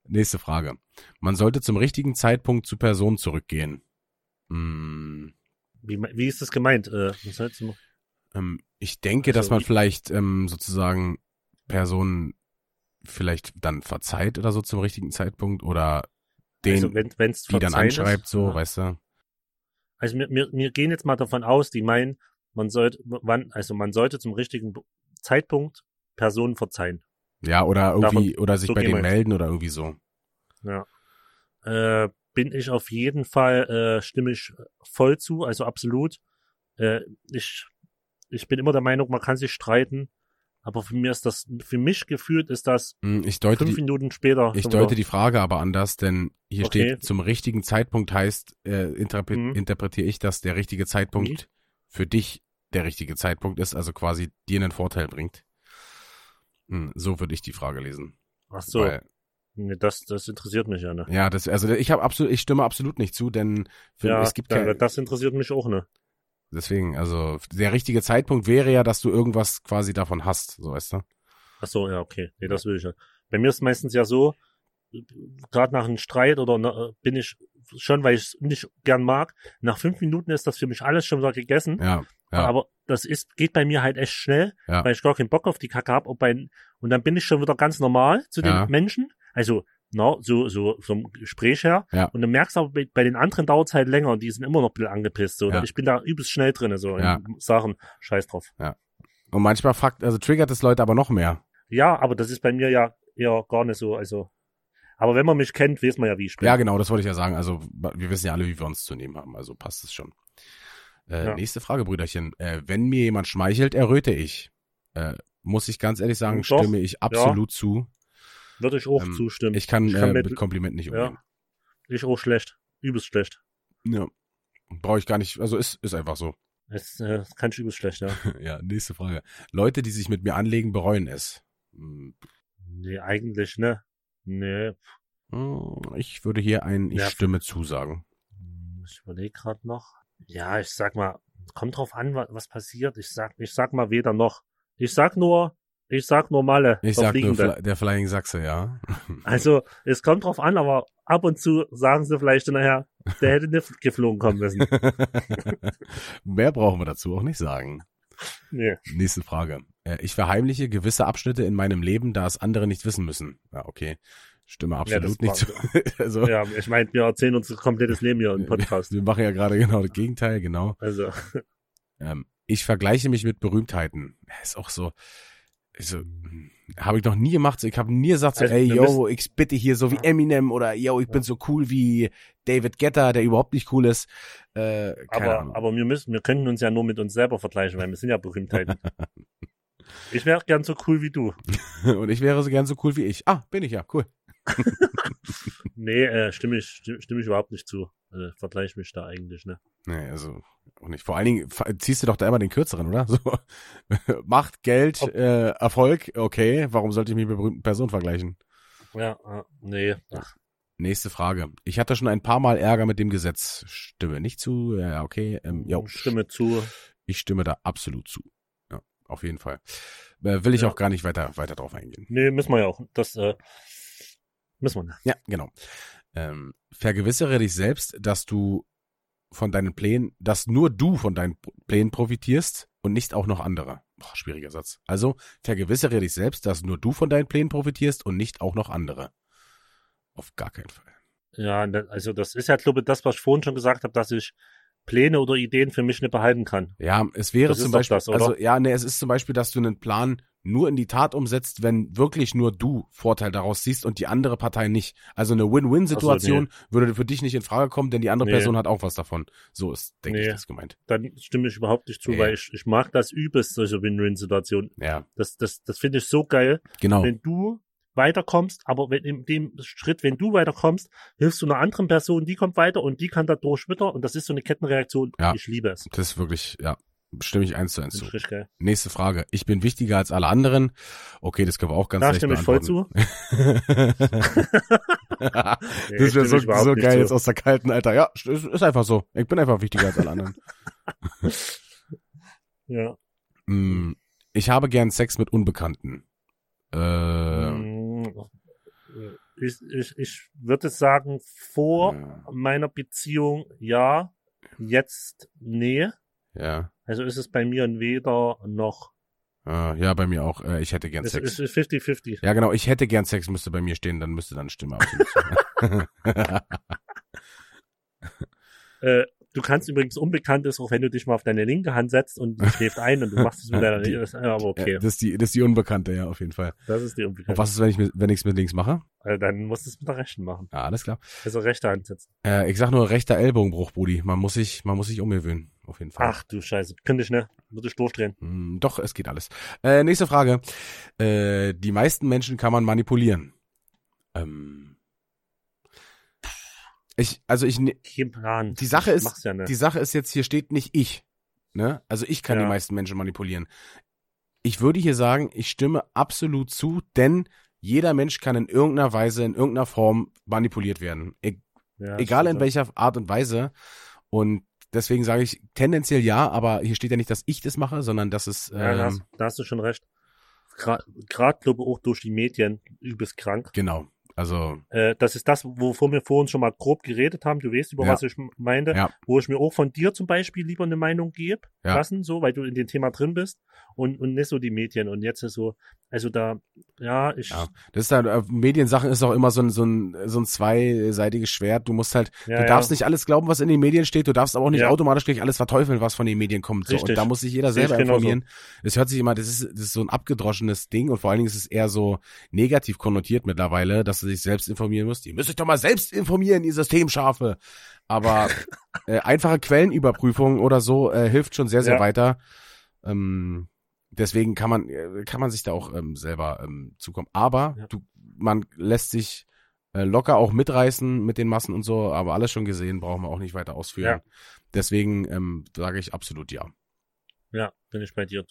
Nächste Frage. Man sollte zum richtigen Zeitpunkt zu Personen zurückgehen. Hm, Wie, wie ist das gemeint? Äh, was du- ähm, ich denke, dass Also, man wie- vielleicht ähm, sozusagen Personen vielleicht dann verzeiht oder so zum richtigen Zeitpunkt oder den, also wenn die dann verzeihen ist, anschreibt, so, ja. weißt du? Also wir, wir, wir gehen jetzt mal davon aus, die meinen, man sollte, wann, also man sollte zum richtigen Zeitpunkt Personen verzeihen. Ja, oder irgendwie, oder sich so bei denen melden oder irgendwie so. Ja. Äh, bin ich auf jeden Fall, äh, stimme ich voll zu, also absolut. Äh, ich, ich bin immer der Meinung, man kann sich streiten, aber für mir ist das, für mich gefühlt ist das Hm, Ich deute fünf die, Minuten später. ich deute wieder- die Frage aber anders, denn hier Okay. steht, zum richtigen Zeitpunkt heißt, äh, interpre Mhm. interpretiere ich, dass der richtige Zeitpunkt für dich der richtige Zeitpunkt ist, also quasi dir einen Vorteil bringt. Hm, So würde ich die Frage lesen. Ach so, Weil, das, das interessiert mich ja, ne? ja, das, also ich habe absolut, ich stimme absolut nicht zu, denn für, Ja, es gibt da- kein, das interessiert mich auch, ne? Deswegen, also der richtige Zeitpunkt wäre ja, dass du irgendwas quasi davon hast, so weißt du. Ach so, ja, okay. Nee, das will ich ja. Bei mir ist meistens ja so, gerade nach einem Streit oder na, bin ich schon, weil ich es nicht gern mag, nach fünf Minuten ist das für mich alles schon wieder gegessen. Ja, ja, Aber das ist, geht bei mir halt echt schnell, Ja. weil ich gar keinen Bock auf die Kacke hab. Und, dann bin ich schon wieder ganz normal zu den. Menschen. Also, na, so, so vom Gespräch her. Ja. Und dann merkst du aber, bei, bei den anderen dauert es halt länger und die sind immer noch ein bisschen angepisst. So. Ja. Ich bin da übelst schnell drin, so Ja. in Sachen, scheiß drauf. und manchmal fragt, also triggert es Leute aber noch mehr. Ja, aber das ist bei mir ja eher gar nicht so, also. Aber wenn man mich kennt, weiß man ja, wie ich bin. Ja, genau, das wollte ich ja sagen. Also wir wissen ja alle, wie wir uns zu nehmen haben. Also passt es schon. Äh, Ja. Nächste Frage, Brüderchen. Äh, wenn mir jemand schmeichelt, erröte ich. Äh, muss ich ganz ehrlich sagen, Doch, stimme ich absolut zu. Würde ich auch Ähm, zustimmen. Ich kann, Ich kann äh, mit- Komplimenten nicht ja. umgehen. Ich auch schlecht. Übelst schlecht. Ja. Brauche ich gar nicht. Also ist, ist einfach so. Das, äh, kann ich übelst schlecht, ja. ja, nächste Frage. Leute, die sich mit mir anlegen, bereuen es. Hm, nee, eigentlich, ne? Nee. hm, Ich würde hier ein Ich Ja. stimme zusagen. Hm, Ich überlege gerade noch. Ja, ich sag mal, kommt drauf an, wa- was passiert. Ich sag, ich sag mal weder noch. Ich sag nur, Ich sag normale. Ich sag nur. Fly, der Flying Sachse, ja. Also, es kommt drauf an, aber ab und zu sagen sie vielleicht nachher, der hätte nicht geflogen kommen müssen. Mehr brauchen wir dazu auch nicht sagen. Nee. Nächste Frage. Äh, Ich verheimliche gewisse Abschnitte in meinem Leben, da es andere nicht wissen müssen. Ja, okay. Stimme absolut das nicht zu. also, Ja, ich meine, wir erzählen unser komplettes Leben hier im Podcast. wir machen ja gerade genau das Gegenteil, genau. Also, Ähm, ich vergleiche mich mit Berühmtheiten. Ja, Ist auch so, so habe ich noch nie gemacht. Ich habe nie gesagt, so, Also, ey, yo, ich bitte hier so wie Eminem oder yo, ich bin so cool wie David Guetta, der überhaupt nicht cool ist. Äh, aber, Ahnung. aber wir müssen, wir können uns ja nur mit uns selber vergleichen, weil wir sind ja Berühmtheiten. ich wäre gern so cool wie du. Und ich wäre so gern so cool wie ich. Ah, bin ich ja, cool. Nee, äh, stimme ich, stimme, stimme ich überhaupt nicht zu. Also, vergleiche mich da eigentlich, ne? Nee, also auch nicht. Vor allen Dingen ziehst du doch da immer den kürzeren, oder? So Macht, Geld, äh, Erfolg, okay. Warum sollte ich mich mit berühmten Personen vergleichen? Ja, äh, nee. Ach, Nächste Frage. Ich hatte schon ein paar Mal Ärger mit dem Gesetz. Stimme nicht zu. Ja, okay. Ähm, jo, stimme zu. Ich stimme da absolut zu. Ja, auf jeden Fall. Äh, will ich Ja. auch gar nicht weiter, weiter drauf eingehen. Nee, müssen wir ja auch. Das, äh, müssen wir nicht. Ja, genau. Ähm, vergewissere dich selbst, dass du von deinen Plänen, dass nur du von deinen Plänen profitierst und nicht auch noch andere. Boah, schwieriger Satz. Also vergewissere dich selbst, dass nur du von deinen Plänen profitierst und nicht auch noch andere. Auf gar keinen Fall. Ja, ne, also das ist ja, glaube ich, das, was ich vorhin schon gesagt habe, dass ich Pläne oder Ideen für mich nicht behalten kann. Ja, es wäre Das zum Beispiel, das, also ja, ne, es ist zum Beispiel, dass du einen Plan nur in die Tat umsetzt, wenn wirklich nur du Vorteil daraus siehst und die andere Partei nicht. Also eine Win-Win-Situation würde für dich nicht in Frage kommen, denn die andere Nee. Person hat auch was davon. So ist, denke ich, Nee. das gemeint. Dann stimme ich überhaupt nicht zu, Nee. weil ich, ich mag das übelst, solche Win-Win-Situationen. Ja, Das, das, das finde ich so geil, genau. wenn du weiterkommst, aber wenn in dem Schritt, wenn du weiterkommst, hilfst du einer anderen Person, die kommt weiter und die kann dadurch wieder und das ist so eine Kettenreaktion. Ja. Ich liebe es. Das ist wirklich, ja, stimme ich eins zu eins zu. ich richtig geil. Nächste Frage. Ich bin wichtiger als alle anderen. Okay, das können wir auch ganz Da leicht stimme ich voll beantworten. zu. Nee, das wäre so, so geil zu. jetzt aus der kalten Alter. Ja, ist, einfach so. Ich bin einfach wichtiger als alle anderen. Ja. Mm, Ich habe gern Sex mit Unbekannten. Äh, Mm, Ich, ich, ich würde sagen, vor Ja. meiner Beziehung ja, jetzt nee. ja. Also ist es bei mir weder noch. Äh, ja, bei mir auch. Äh, ich hätte gern Es Sex. ist 50-50. Ja, genau. Ich hätte gern Sex, müsste bei mir stehen, dann müsste dann Stimme. Äh, du kannst übrigens Unbekanntes, auch wenn du dich mal auf deine linke Hand setzt und die schläft ein und du machst es mit deiner linken. Ja, Aber okay, Ja, das, ist die, das ist die Unbekannte, ja, auf jeden Fall. das ist die Und Unbekannte. was ist, wenn ich mit, wenn ich's mit links mache? Also dann musst du es mit der rechten machen. Ja, alles klar. Also rechte Hand setzen. Äh, ich sag nur rechter Ellbogenbruch, Brudi. Man muss sich, man muss sich umgewöhnen, auf jeden Fall. Ach du Scheiße, könnte ich ne? Würde ich durchdrehen. Hm, doch, es geht alles. Äh, nächste Frage. Äh, die meisten Menschen kann man manipulieren. Ähm, ich, also ich, ne- Kein Plan. Die Sache Ich ist- ja nicht. die Sache ist jetzt, hier steht nicht ich. Ne? Also ich kann Ja. die meisten Menschen manipulieren. Ich würde hier sagen, ich stimme absolut zu, denn jeder Mensch kann in irgendeiner Weise, in irgendeiner Form manipuliert werden. E Ja, egal in stimmt. welcher Art und Weise. Und deswegen sage ich tendenziell ja, aber hier steht ja nicht, dass ich das mache, sondern dass es, Ja, da, ähm, hast, da hast du schon recht. Gerade, glaube ich, auch durch die Medien übelst krank. genau. Also, Äh, das ist das, wovon wir vorhin schon mal grob geredet haben. Du weißt, über Ja. was ich meinte. Ja. Wo ich mir auch von dir zum Beispiel lieber eine Meinung gebe, Ja. lassen, so, weil du in dem Thema drin bist und, und nicht so die Medien. Und jetzt ist so, also da, ja, ich, Ja. das ist halt, äh, Mediensachen ist auch immer so ein, so ein, so ein zweiseitiges Schwert. Du musst halt, ja, du ja. darfst nicht alles glauben, was in den Medien steht. Du darfst aber auch nicht Ja. automatisch gleich alles verteufeln, was von den Medien kommt. So. Und da muss sich jeder selber informieren. Es hört sich immer, das ist, das ist so ein abgedroschenes Ding und vor allen Dingen ist es eher so negativ konnotiert mittlerweile, dass du dich selbst informieren musst. Ihr müsst euch doch mal selbst informieren, ihr Systemschafe. Aber äh, einfache Quellenüberprüfung oder so äh, hilft schon sehr, sehr Ja. weiter. Ähm, deswegen kann man, äh, kann man sich da auch ähm, selber ähm, zukommen. Aber Ja. du, man lässt sich äh, locker auch mitreißen mit den Massen und so, aber alles schon gesehen, brauchen wir auch nicht weiter ausführen. Deswegen ähm, sage ich absolut ja. ja, bin ich bei dir.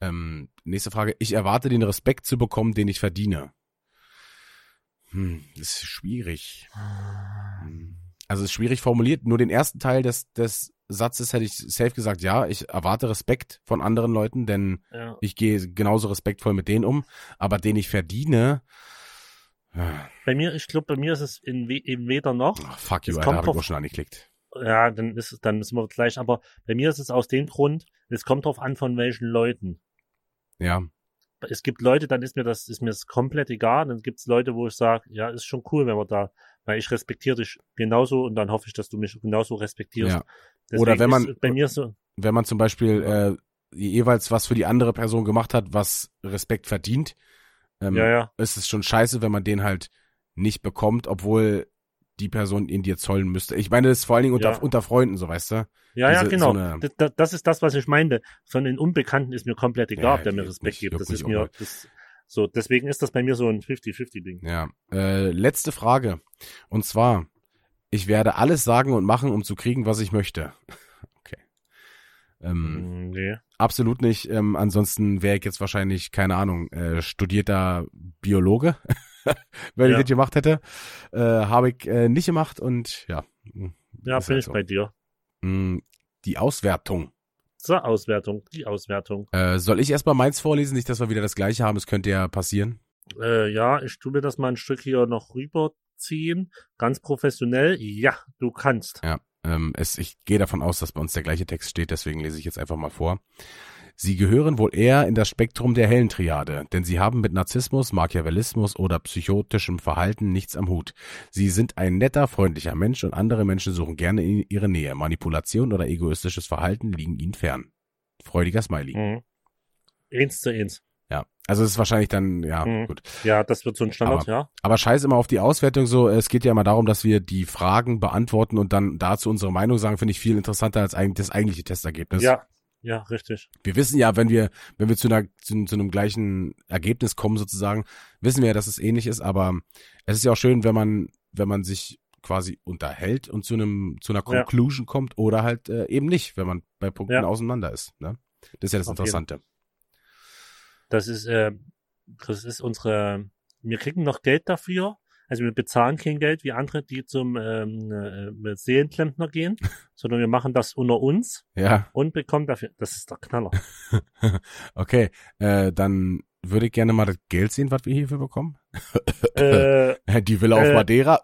Ähm, nächste Frage. Ich erwarte den Respekt zu bekommen, den ich verdiene. Hm, das ist schwierig. Hm. Also es ist schwierig formuliert. Nur den ersten Teil des, des Satzes hätte ich safe gesagt, ja, ich erwarte Respekt von anderen Leuten, denn Ja. ich gehe genauso respektvoll mit denen um, aber den ich verdiene, Bei mir, ich glaube, bei mir ist es in, eben weder noch. ach, fuck you, Alter, habe ich auch schon angeklickt. Ja, dann ist es, dann sind wir gleich. Aber bei mir ist es aus dem Grund, es kommt drauf an, von welchen Leuten. Ja, Es gibt Leute, dann ist mir das, ist mir das komplett egal. Dann gibt es Leute, wo ich sage, ja, ist schon cool, wenn wir da, weil ich respektiere dich genauso und dann hoffe ich, dass du mich genauso respektierst. ja. Oder wenn man- bei mir so, Wenn man zum Beispiel äh, jeweils was für die andere Person gemacht hat, was Respekt verdient, ähm, ja, ja, ist es schon scheiße, wenn man den halt nicht bekommt, obwohl die Person ihn dir zollen müsste. Ich meine, das ist vor allen Dingen unter, Ja. unter Freunden, so weißt du. ja, ja, diese- genau. so das, das- ist das, was ich meinte. Von den Unbekannten ist mir komplett egal, Ja, ob der mir Respekt gibt. Das ist mir, das, so, deswegen ist das bei mir so ein 50-50-Ding. Ja. Äh, letzte Frage. Und zwar, ich werde alles sagen und machen, um zu kriegen, was ich möchte. Okay. Ähm, Mm, Nee. Absolut nicht. Ähm, ansonsten wäre ich jetzt wahrscheinlich, keine Ahnung, äh, studierter Biologe, wenn Ja. ich das gemacht hätte. Äh, Habe ich äh, nicht gemacht und ja. Ja, ist bin halt ich so. bei dir. Mm, Die Auswertung. Zur Auswertung, die Auswertung. Äh, soll ich erstmal meins vorlesen? Nicht, dass wir wieder das gleiche haben. Es könnte ja passieren. Äh, ja, ich tue mir das mal ein Stück hier noch rüberziehen. Ganz professionell. Ja, du kannst. Ja, ähm, es, ich gehe davon aus, dass bei uns der gleiche Text steht, deswegen lese ich jetzt einfach mal vor. Sie gehören wohl eher in das Spektrum der hellen Triade, denn sie haben mit Narzissmus, Machiavellismus oder psychotischem Verhalten nichts am Hut. Sie sind ein netter, freundlicher Mensch und andere Menschen suchen gerne in ihre Nähe. Manipulation oder egoistisches Verhalten liegen ihnen fern. Freudiger Smiley. Mhm. Eins zu eins. Ja, also es ist wahrscheinlich dann, ja, Mhm. gut. Ja, das wird so ein Standard, Aber- ja. Aber scheiß immer auf die Auswertung so. Es geht ja immer darum, dass wir die Fragen beantworten und dann dazu unsere Meinung sagen, finde ich viel interessanter als eigentlich das eigentliche Testergebnis. Ja, ja, richtig. Wir wissen ja, wenn wir, wenn wir zu einer, zu, zu einem gleichen Ergebnis kommen sozusagen, wissen wir ja, dass es ähnlich ist, aber es ist ja auch schön, wenn man, wenn man sich quasi unterhält und zu einem, zu einer Ja. Conclusion kommt oder halt äh, eben nicht, wenn man bei Punkten Ja. auseinander ist. Ne? Das ist ja das Auf jeden Interessante. Das ist, äh, das ist unsere, wir kriegen noch Geld dafür. Also wir bezahlen kein Geld wie andere, die zum ähm, äh, Seelenklempner gehen, sondern wir machen das unter uns Ja, und bekommen dafür, das ist der Knaller. okay. Äh, dann würde ich gerne mal das Geld sehen, was wir hierfür bekommen. äh, Die Villa auf Äh. Madeira.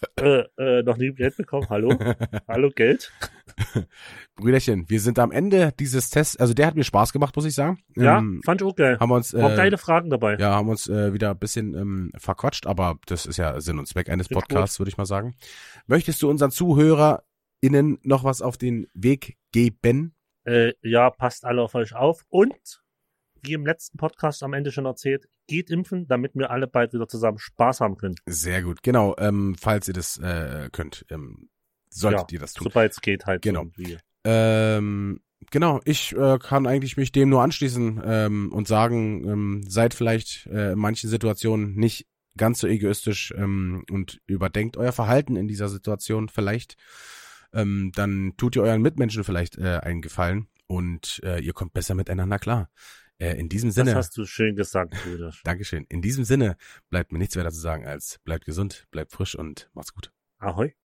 äh, äh, noch nie Geld bekommen. Hallo? Hallo, Geld? Brüderchen, wir sind am Ende dieses Tests. Also der hat mir Spaß gemacht, muss ich sagen. Ja, Ähm, fand ich auch geil. haben wir uns, äh, geile Fragen dabei. ja, haben uns äh, wieder ein bisschen ähm, verquatscht, aber das ist ja Sinn und Zweck eines Podcasts, würde ich mal sagen. Möchtest du unseren ZuhörerInnen noch was auf den Weg geben? Äh, ja, passt alle auf euch auf. Und, wie im letzten Podcast am Ende schon erzählt, geht impfen, damit wir alle bald wieder zusammen Spaß haben können. Sehr gut, genau. Ähm, falls ihr das äh, könnt, ähm, solltet Ja, ihr das tun. Sobald es geht halt. Genau. Ähm, genau, ich äh, kann eigentlich mich dem nur anschließen ähm, und sagen, ähm, seid vielleicht äh, in manchen Situationen nicht ganz so egoistisch ähm, und überdenkt euer Verhalten in dieser Situation vielleicht. Ähm, dann tut ihr euren Mitmenschen vielleicht äh, einen Gefallen und äh, ihr kommt besser miteinander klar. Äh, in diesem Das Sinne, hast du schön gesagt, Bruder. Dankeschön. In diesem Sinne bleibt mir nichts weiter zu sagen als bleibt gesund, bleibt frisch und macht's gut. Ahoi.